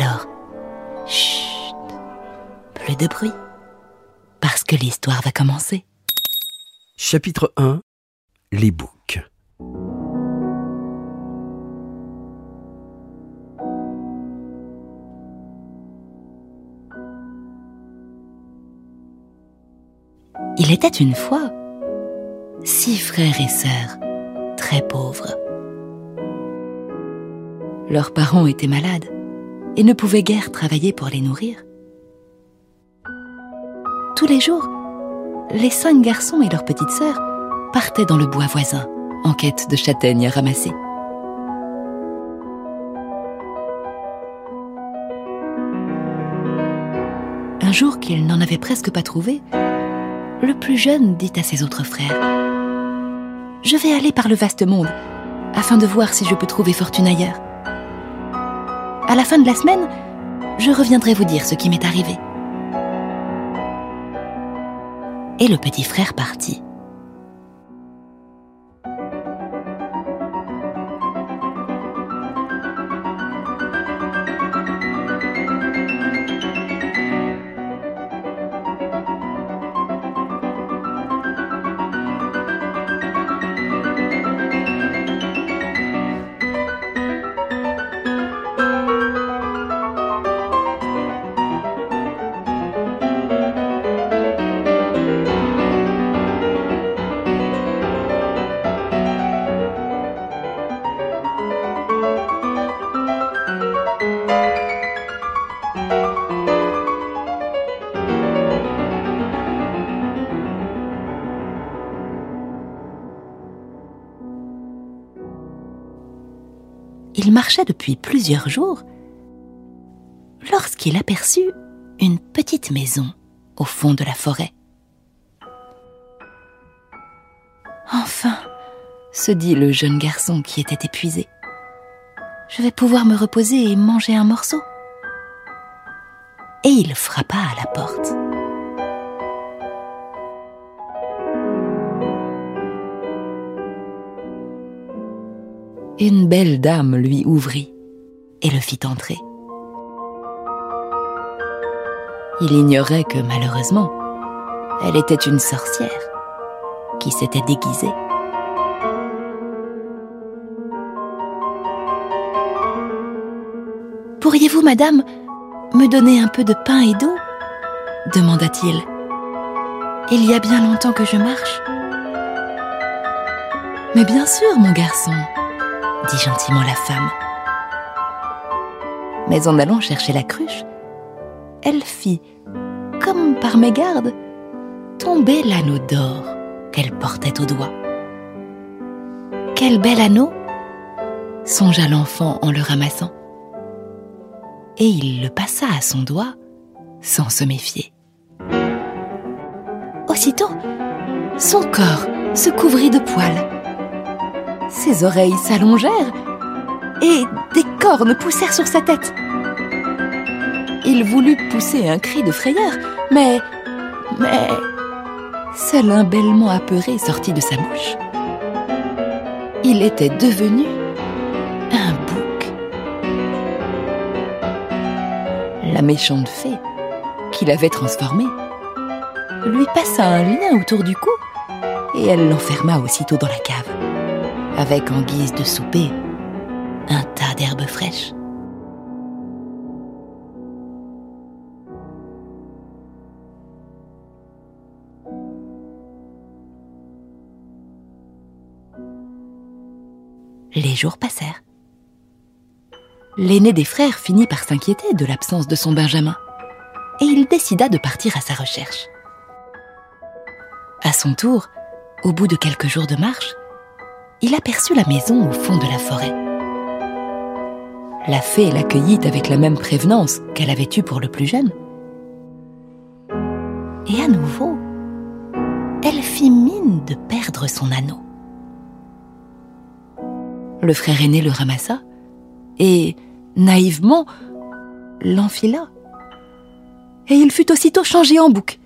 Alors, chut, plus de bruit, parce que l'histoire va commencer. Chapitre 1 Les boucs. Il était une fois six frères et sœurs, très pauvres. Leurs parents étaient malades et ne pouvaient guère travailler pour les nourrir. Tous les jours, les cinq garçons et leur petite sœur partaient dans le bois voisin en quête de châtaignes à ramasser. Un jour qu'ils n'en avaient presque pas trouvé, le plus jeune dit à ses autres frères Je vais aller par le vaste monde afin de voir si je peux trouver fortune ailleurs. À la fin de la semaine, je reviendrai vous dire ce qui m'est arrivé. Et le petit frère partit. Depuis plusieurs jours lorsqu'il aperçut une petite maison au fond de la forêt. Enfin, se dit le jeune garçon qui était épuisé, je vais pouvoir me reposer et manger un morceau. Et il frappa à la porte. Une belle dame lui ouvrit et le fit entrer. Il ignorait que malheureusement, elle était une sorcière qui s'était déguisée. Pourriez-vous, madame, me donner un peu de pain et d'eau? demanda-t-il. Il y a bien longtemps que je marche. Mais bien sûr, mon garçon, dit gentiment la femme. Mais en allant chercher la cruche, elle fit, comme par mégarde, tomber l'anneau d'or qu'elle portait au doigt. Quel bel anneau songea l'enfant en le ramassant. Et il le passa à son doigt sans se méfier. Aussitôt, son corps se couvrit de poils ses oreilles s'allongèrent et des cornes poussèrent sur sa tête. Il voulut pousser un cri de frayeur, mais... mais... Seul un bêlement apeuré sortit de sa bouche. Il était devenu un bouc. La méchante fée, qui l'avait transformé, lui passa un lien autour du cou et elle l'enferma aussitôt dans la cave avec en guise de souper un tas d'herbes fraîches. Les jours passèrent. L'aîné des frères finit par s'inquiéter de l'absence de son Benjamin, et il décida de partir à sa recherche. À son tour, au bout de quelques jours de marche, il aperçut la maison au fond de la forêt. La fée l'accueillit avec la même prévenance qu'elle avait eue pour le plus jeune. Et à nouveau, elle fit mine de perdre son anneau. Le frère aîné le ramassa et, naïvement, l'enfila. Et il fut aussitôt changé en bouc.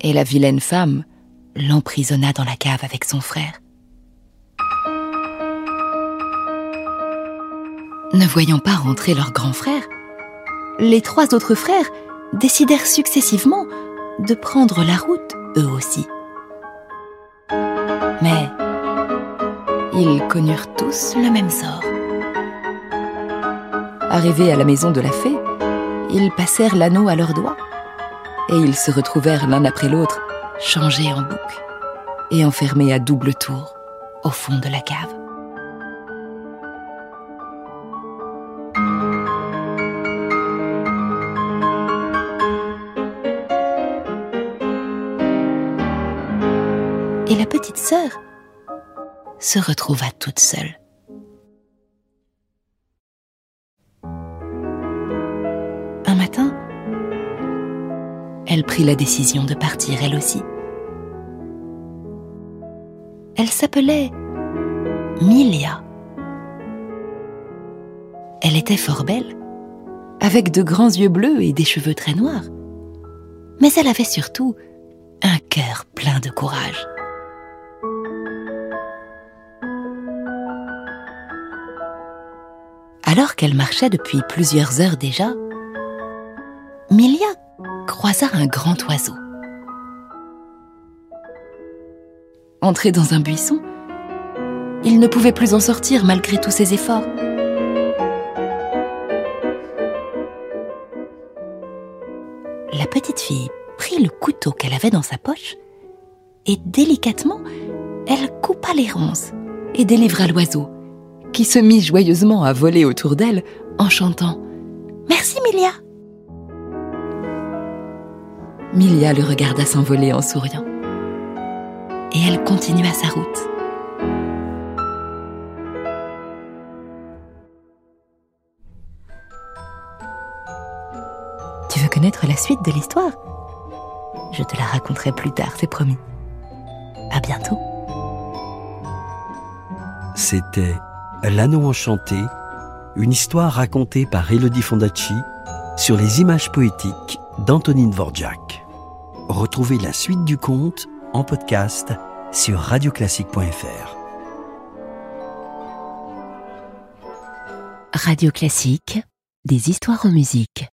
Et la vilaine femme l'emprisonna dans la cave avec son frère. Ne voyant pas rentrer leur grand frère, les trois autres frères décidèrent successivement de prendre la route eux aussi. Mais ils connurent tous le même sort. Arrivés à la maison de la fée, ils passèrent l'anneau à leurs doigts et ils se retrouvèrent l'un après l'autre changés en bouc et enfermés à double tour au fond de la cave. Et la petite sœur se retrouva toute seule. Un matin, elle prit la décision de partir elle aussi. Elle s'appelait Milia. Elle était fort belle, avec de grands yeux bleus et des cheveux très noirs. Mais elle avait surtout un cœur plein de courage. Alors qu'elle marchait depuis plusieurs heures déjà, Milia croisa un grand oiseau. Entré dans un buisson, il ne pouvait plus en sortir malgré tous ses efforts. La petite fille prit le couteau qu'elle avait dans sa poche et délicatement, elle coupa les ronces et délivra l'oiseau, qui se mit joyeusement à voler autour d'elle en chantant ⁇ Merci Milia !⁇ Milia le regarda s'envoler en souriant. Et elle continua sa route. Tu veux connaître la suite de l'histoire? Je te la raconterai plus tard, c'est promis. À bientôt. C'était L'anneau enchanté, une histoire racontée par Elodie Fondacci sur les images poétiques d'Antonine Dvorak. Retrouvez la suite du conte en podcast sur radioclassique.fr. Radio Classique, des histoires en musique.